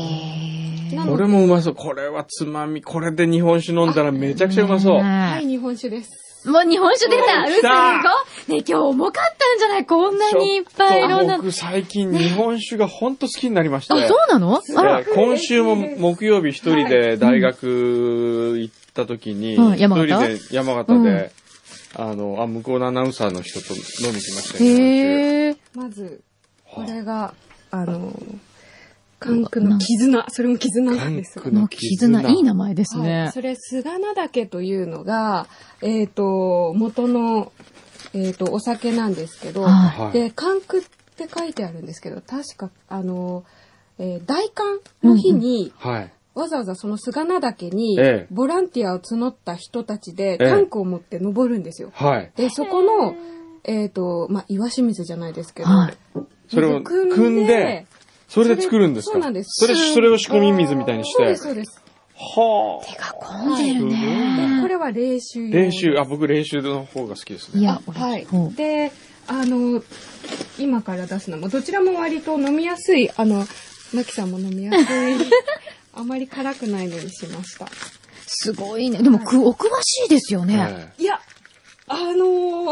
あ。これもうまそう。これはつまみ。これで日本酒飲んだらめちゃくちゃうまそう。
はい、日本酒です。
もう日本酒出た。
お
うすごいね、今日重かったんじゃない？こんなにいっぱいいろんな。
僕最近日本酒がほんと好きになりまして。
あ、そうなの？あら。
え。ー今週も木曜日一人で大学行った時に、
うん
一
山形？
人で山形で、あの、あ、向こうのアナウンサーの人と飲み来ましたよ、日本酒
へえ。
まず、これが、あの、関空の絆、それも絆なんですが
関
の絆、いい名前です
はい、
ね。
それ、菅名岳というのが、えっ、と、元の、えっ、と、お酒なんですけど、
は
はい。
で、関空って書いてあるんですけど、確か、あの、えー大寒の日に、
はい。
わざわざその菅名岳に
ええ、
ボランティアを募った人たちで、
ええ。
タンクを持って登るんですよ。
はい。
で、そこの、えっ、と、まあ、岩清水じゃないですけど、
はい。
それを
組
組んで、それで作るんですか？
そうなんです
それ、それを仕込み水みたいにして？
そうです、。そうです。
は
手が込んでるね。
これは練習用
練習、あ、僕練習の方が好きですね。
いや
あ、はい。で、あの、今から出すのも、どちらも割と飲みやすい、あの、マキさんも飲みやすい、あまり辛くないのにしました。
すごいね。でも、く、お詳しいですよね。
ええ
いや、あの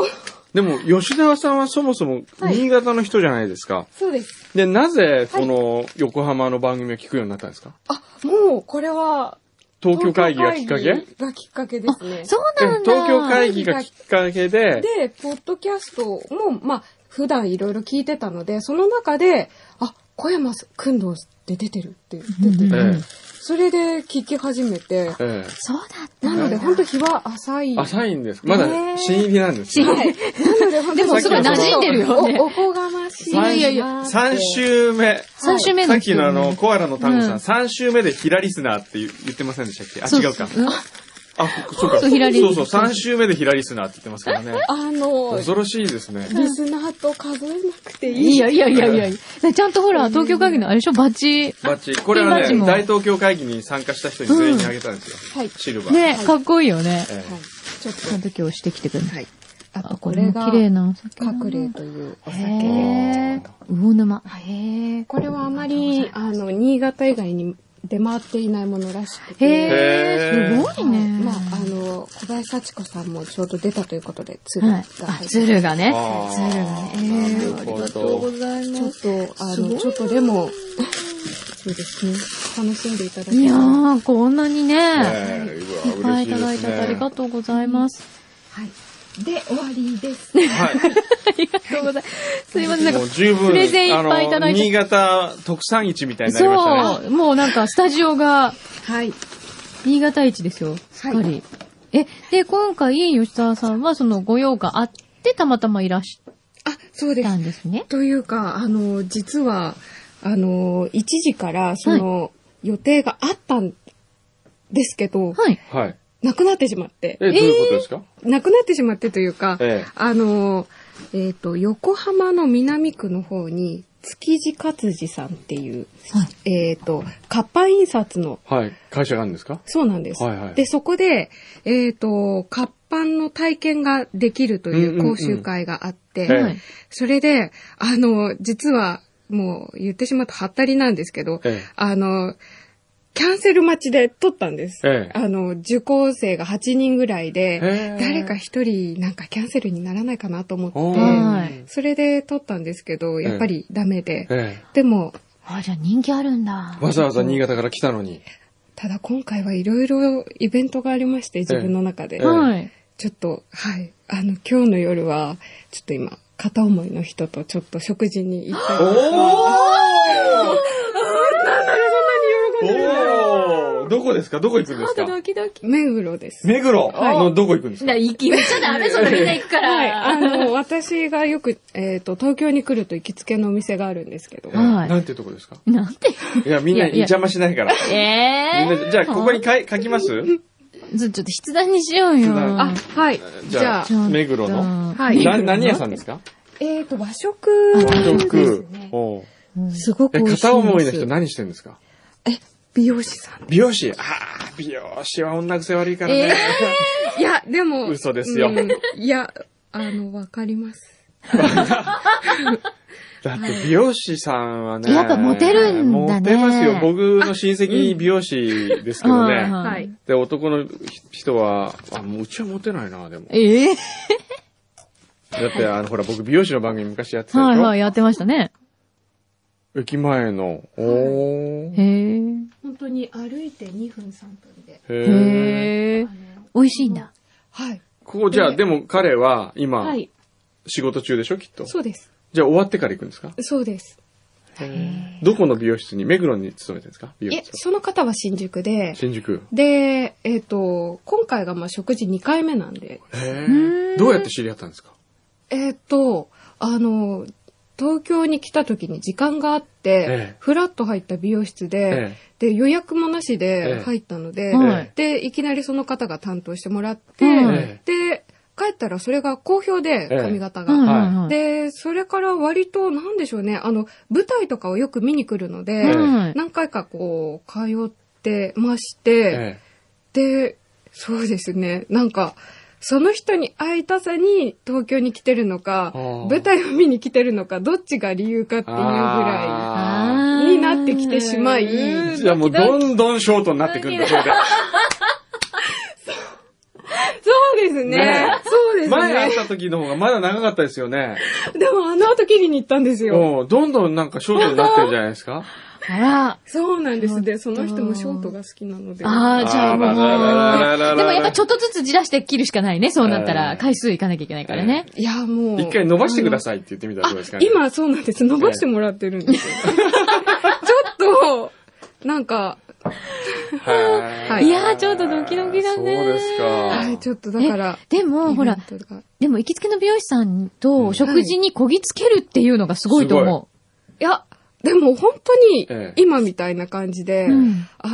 ー
でも、吉沢さんはそもそも
はい
新潟の人じゃないですか。
そうです。
で、なぜ、この横浜の番組を聞くようになったんですか？
あ、もう、これは、
東京会議がきっかけ？
東京会議がきっかけですね。
そう
で
なんだ。
東京会議がきっかけで、
で、ポッドキャストも、まあ、普段いろいろ聞いてたので、その中で、あ、小山くんどうって出てるって出てて、
ええ
それで聞き始めて、
え
そうだった
なので本当日は浅い。
え。浅いんです。まだ新入りなんですよ。
はい。なので本当
でもすごい馴染んでるよね
おおこがましい。
いやいや
3週目。
3週目
さっきのあの、コアラのタムさん、
うん
3週目でヒラリスナーって言言ってませんでしたっけ？あ、違うか。
ん
あ、そうか。
そうヒラリ
そうそう、3週目でヒラリスナーって言ってますからね。
あの、
恐ろしいですね。
リスナーと数えなくていい。
いやいやいやいやいや。ちゃんとほら、東京会議のあれでしょ？バッジ。
バッチ。これはね、大東京会議に参加した人に全員にあげたんですよ。
はい。
シルバー。
ね、かっこいいよね。
え
はい。ちょっ
ちゃんと今日してきてくれる。
と、はい。あ
あ、
と
これ
が、
綺麗なお酒。
隠れというお酒で。
へー。魚沼。へー。
これはあまり、あの、新潟以外に出回っていないものらしくて。
へー。すごい
はい
ね。
まあ、あの、小林幸子さんもちょうど出たということで、鶴が入っ、て
鶴がね。鶴がね。えー、ありがとうござい
ちょっ
ます。
と、あの、ちょっとでも、そうですね、楽しんでいただけ
いや。ー、こんなにね。
ええ
いっぱいいただいてありが
と
とうございます。
はい。で、終わりです。
う。はい。
ありがとうございます。すいません、なんか
もう、十分、
プレゼンいっぱいいただいて
あの新潟特産市みたいになりましたね。
そう、もうなんかスタジオが
はい。
新潟市ですよ。すっかり。え、で、今回、吉沢さんはそのご用があって、たまたまいらし
あ、そうです
た。んですね。
というか、あの、実は、あの、1時から、その、予定があったんですけど、
はい。
はい。
なくなってしまって。
え、どういうことですか？
なくなってしまってというか、
ええ
あの、えっ、と、横浜の南区の方に、築地勝治さんっていう、
はい。
えっ、と、活版印刷の、
はい。会社があるんですか？
そうなんです。
はいはい
で、そこで、えっ、と、活版の体験ができるとい
んうんう
うん講習会があって、
ええ
はい。
それで、あの、実は、もう言ってしまうとはったりなんですけど、
ええ
あの、キャンセル待ちで撮ったんです。
ええ
あの、受講生が8人ぐらいで、
ええ
誰か一人なんかキャンセルにならないかなと思
お
って、
はい
それで撮ったんですけど、やっぱりダメで。
え
でも、
あ、じゃあ人気あるんだ
え。わざわざ新潟から来たのに。
ただ今回はいろいろイベントがありまして、自分の中で。
ええ
はい。
ちょっと、はい。あの、今日の夜は、ちょっと今、片思いの人とちょっと食事に行ったりとか。
おーどこですか？どこ行くんですか？
ドキドキ。
目黒です。
目黒？のどこ行くんですか？
な、行き、ちゃダメ、そんなみんな行くか
はい。
ら。
あの、私がよく、えっ、と、東京に来ると行きつけのお店があるんですけど。
はい
なんていうとこですか？
なんて？
いや、みんな邪魔しないから。
ええ
みんな、じゃあ、ここに書い書きます？
ずちょっと筆談にしようよ。
あ、はい。
じゃあ目黒の？
はい
な、何屋さんですか？
えっ、と、和食
和
です
食。
すごく
え、
美味しいんです。
片思いの人何してるんですか？
え、美容師さん。
美容師？ああ、美容師は女癖悪いからね。
いや、でも。
嘘ですよ
うんいや、あの、わかります。
だって美容師さんはね。
やっぱモテるんだね
モテますよ。僕の親戚美容師ですけどね。
はい
はい。
で、男の人は、あ、もううちはモテないな、でも。
ええ
だって、あの、ほら、僕美容師の番組昔やってたでしょ？
はいはい、やってましたね。
駅前の。おー。
へえ。
本当に歩いて2分3分で。
へ
え美味しいんだ。
はい。
ここ、じゃあ、でも彼は今、
はい。
仕事中でしょ、きっと？
そうです。
じゃあ終わってから行くんですか？
そうです。
どこの美容室に、目黒に勤めてるんですか？美容
え、
室は。
その方は新宿で、
新宿。
で、えっ、と、今回がまあ食事2回目なんで、
へ
ー
ー。どうやって知り合ったんですか？
えっ、と、あの、東京に来た時に時間があって、
ええ。
フラッと入った美容室で、
え
で、予約もなし
ええ。
で入ったので、
はい。
で、いきなりその方が担当してもらって、
はい
で、帰ったらそれが好評で、
ええ。
髪型が。で、それから割と、なんでしょうね、あの、舞台とかをよく見に来るので、何回かこう、通ってまして、
え。
で、そうですね、なんか、その人に会いたさに東京に来てるのか舞台を見に来てるのか、どっちが理由かっていうぐら
あ
いになってきてしまい、
ーじゃあもうどんどんショートになってくるんだ、それで。
そうですね。
ね
そうですね。
前会った時の方がまだ長かったですよね。
でもあの後切りに行ったんですよ。
うんどんどんなんかショートになってるじゃないですか？
あら。
そうなんです。で、そ
ちょっと
の人もショートが好きなので。
ああ、じゃあもう。でもやっぱちょっとずつじらして切るしかないね。そうなった
え
ら
え
回数いかなきゃいけないからね。
いや、もう。
一回伸ばしてくださいって言ってみたら
あ
どうですかね。
今そうなんです。伸ばしてもらってるんですよ。なんか、
はい
いやーちょっとドキドキだね
そうですか。
はい、ちょっとだから、
でも、ほらでも行きつけの美容師さんと食事にこぎつけるっていうのがすごいと思
いや、でも本当に
ええ
今みたいな感じで、
う。う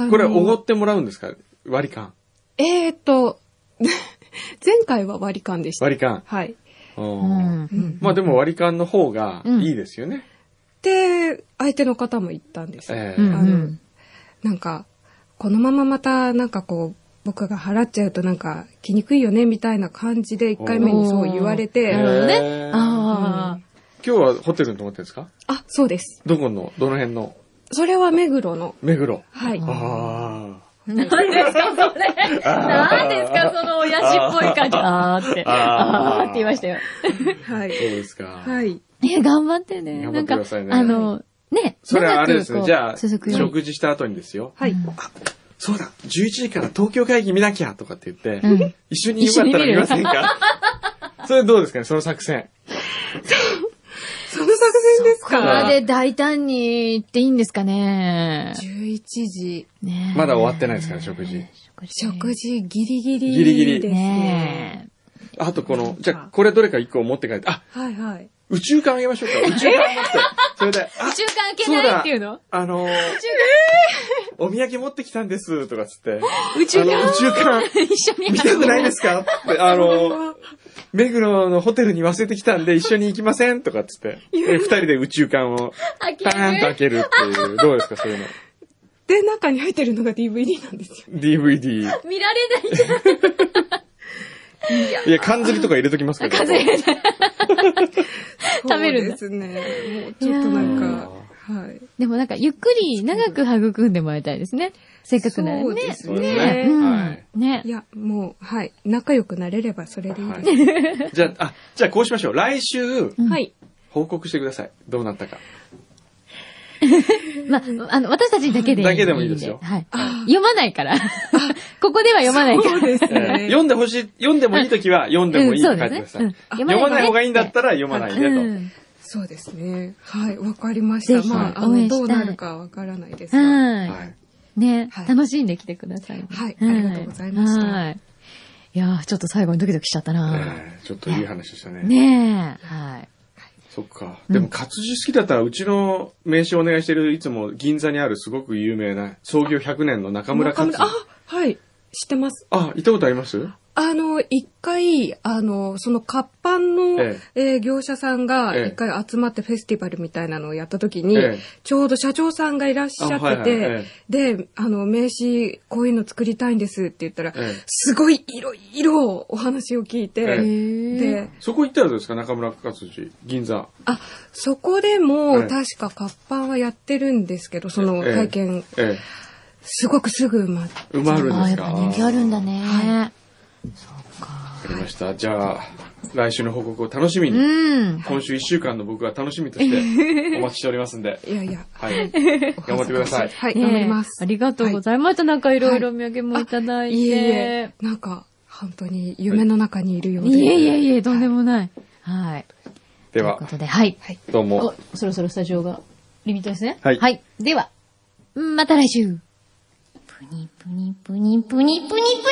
ん。
これ、おごってもらうんですか？割り勘。
えーっと、前回は割り勘でした。
割り勘。
はい。
う
うんん。
うん
まあでも割り勘の方がいいですよね。
で、相手の方も言ったんですよ。
ええ
うん
あのなんか、このまままた、なんかこう、僕が払っちゃうとなんか来にくいよね、みたいな感じで1回目にそう言われ
なる
て、
ほどね
へー。
あ
今日はホテルに泊まってるんですか？
あ、そうです。
どこの、どの辺の？
それは目黒の。
目黒。
はい。
ああ。
あ。何ですか、それ？何ですか、その親父っぽい感じ。あーって。
あー
って言いましたよ。
はい。
そうですか。
はい。
え、頑張ってね。
頑張
なんか
ってくださいね、
あの、ね。
それはあれですね。じゃあ、食事した後にですよ。
はい。
あ、そうだ、11時から東京会議見なきゃとかって言って、
うん
一緒によかったら見ませんか？それどうですかね、その作戦。
その作戦です
ここま
か
で大胆に言っていいんですかね
？11時。
ね
まだ終わってないですから食事。
食事。
食事ギリギリ
ギリギリ。
ですね。
ね
あとこの、じゃあ、これどれか一個持って帰って、あ、
はいはい。
宇宙艦あげましょうか。宇宙艦持って。それで、あ
宇、宙関係ない？っていうの？
あのー、お土産持ってきたんです、とかつって。
宇宙
あの宇宙艦、
一緒に
見たくないですか？って、あのー、目黒のホテルに忘れてきたんで一緒に行きませんとかっつって。で二人で宇宙艦を
開け
パーンと開
る。
けるっていう。どうですか、そういうの。
で、中に入ってるのが DVD なんですよ。
DVD。
見られないじゃん。
いや、缶釣りとか入れときますけど。
風入れない。食べる
ですね。もうちょっとなんか、はい。
でもなんか、ゆっくり長く育んでもらいたいですね。せっかくならね。
そうです
そうです
ね。
ねい
ね
い。や、もう、はい。仲良くなれればそれでいい
は
です。
い。じゃあ、あ、じゃあこうしましょう。来週、
うん
はい。
報告してください。どうなったか。
まあ、あの、私たちだけで
だけでもいいですよ
はい。
あ
読まないから。ここでは読まないから。
そうです
えー
ね。
読んでほしい、読んでもいいときは読んでもいいって書いてください。読まない方がいいんだったら読まないでと。
うん
そうですね。はい。わかりました。まあ、あの、どうなるかわからないですが。
は。
はいい。
ね、
はい
楽しんできてくださいね。
はいありがとうございました
はい。いやーちょっと最後にドキドキしちゃったな
えーちょっといい話でしたね。
ねえ。はい。
そっか。でも活字好きだったら、うちの名刺お願いしてる、いつも銀座にあるすごく有名な創業100年の中村活字。
あ、はい。知ってます。
あ、行ったことあります？
あの、一回、あの、その活版の、
え
え。ー業者さんが
ええ。
一回集まってフェスティバルみたいなのをやった時に、
ええ。
ちょうど社長さんがいらっしゃってて、
あはいはいえ
で、あの、名刺、こういうの作りたいんですって言ったら、
ええ。
すごいいろいろお話を聞いて、
ええ。
で、
そこ行ったらどうですか中村活字。銀座。
あ、そこでも、
ええ。
確か活版はやってるんですけど、その
ええ。
体験、
え
すごくすぐ埋まって、
え。埋まるんですか？
やっぱ人気あるんだね。
は
わかりました。じゃあ、来週の報告を楽しみに、
うん。
今週1週間の僕は楽しみとして お待ちしておりますんで、
いやいや、
はい。頑張ってください。
はい、頑張ります。
ありがとうございました。なんかいろいろお土産もいただいて。
いえいえ、なんか、本当に夢の中にいるようで。
いえいえいえ、とんでもない。はい。
では
というこ、とで、はい。
どうも
お、。そろそろスタジオがリミットですね。
はい
はい。では、また来週。プニプニプニプニプニプニプニプニプニ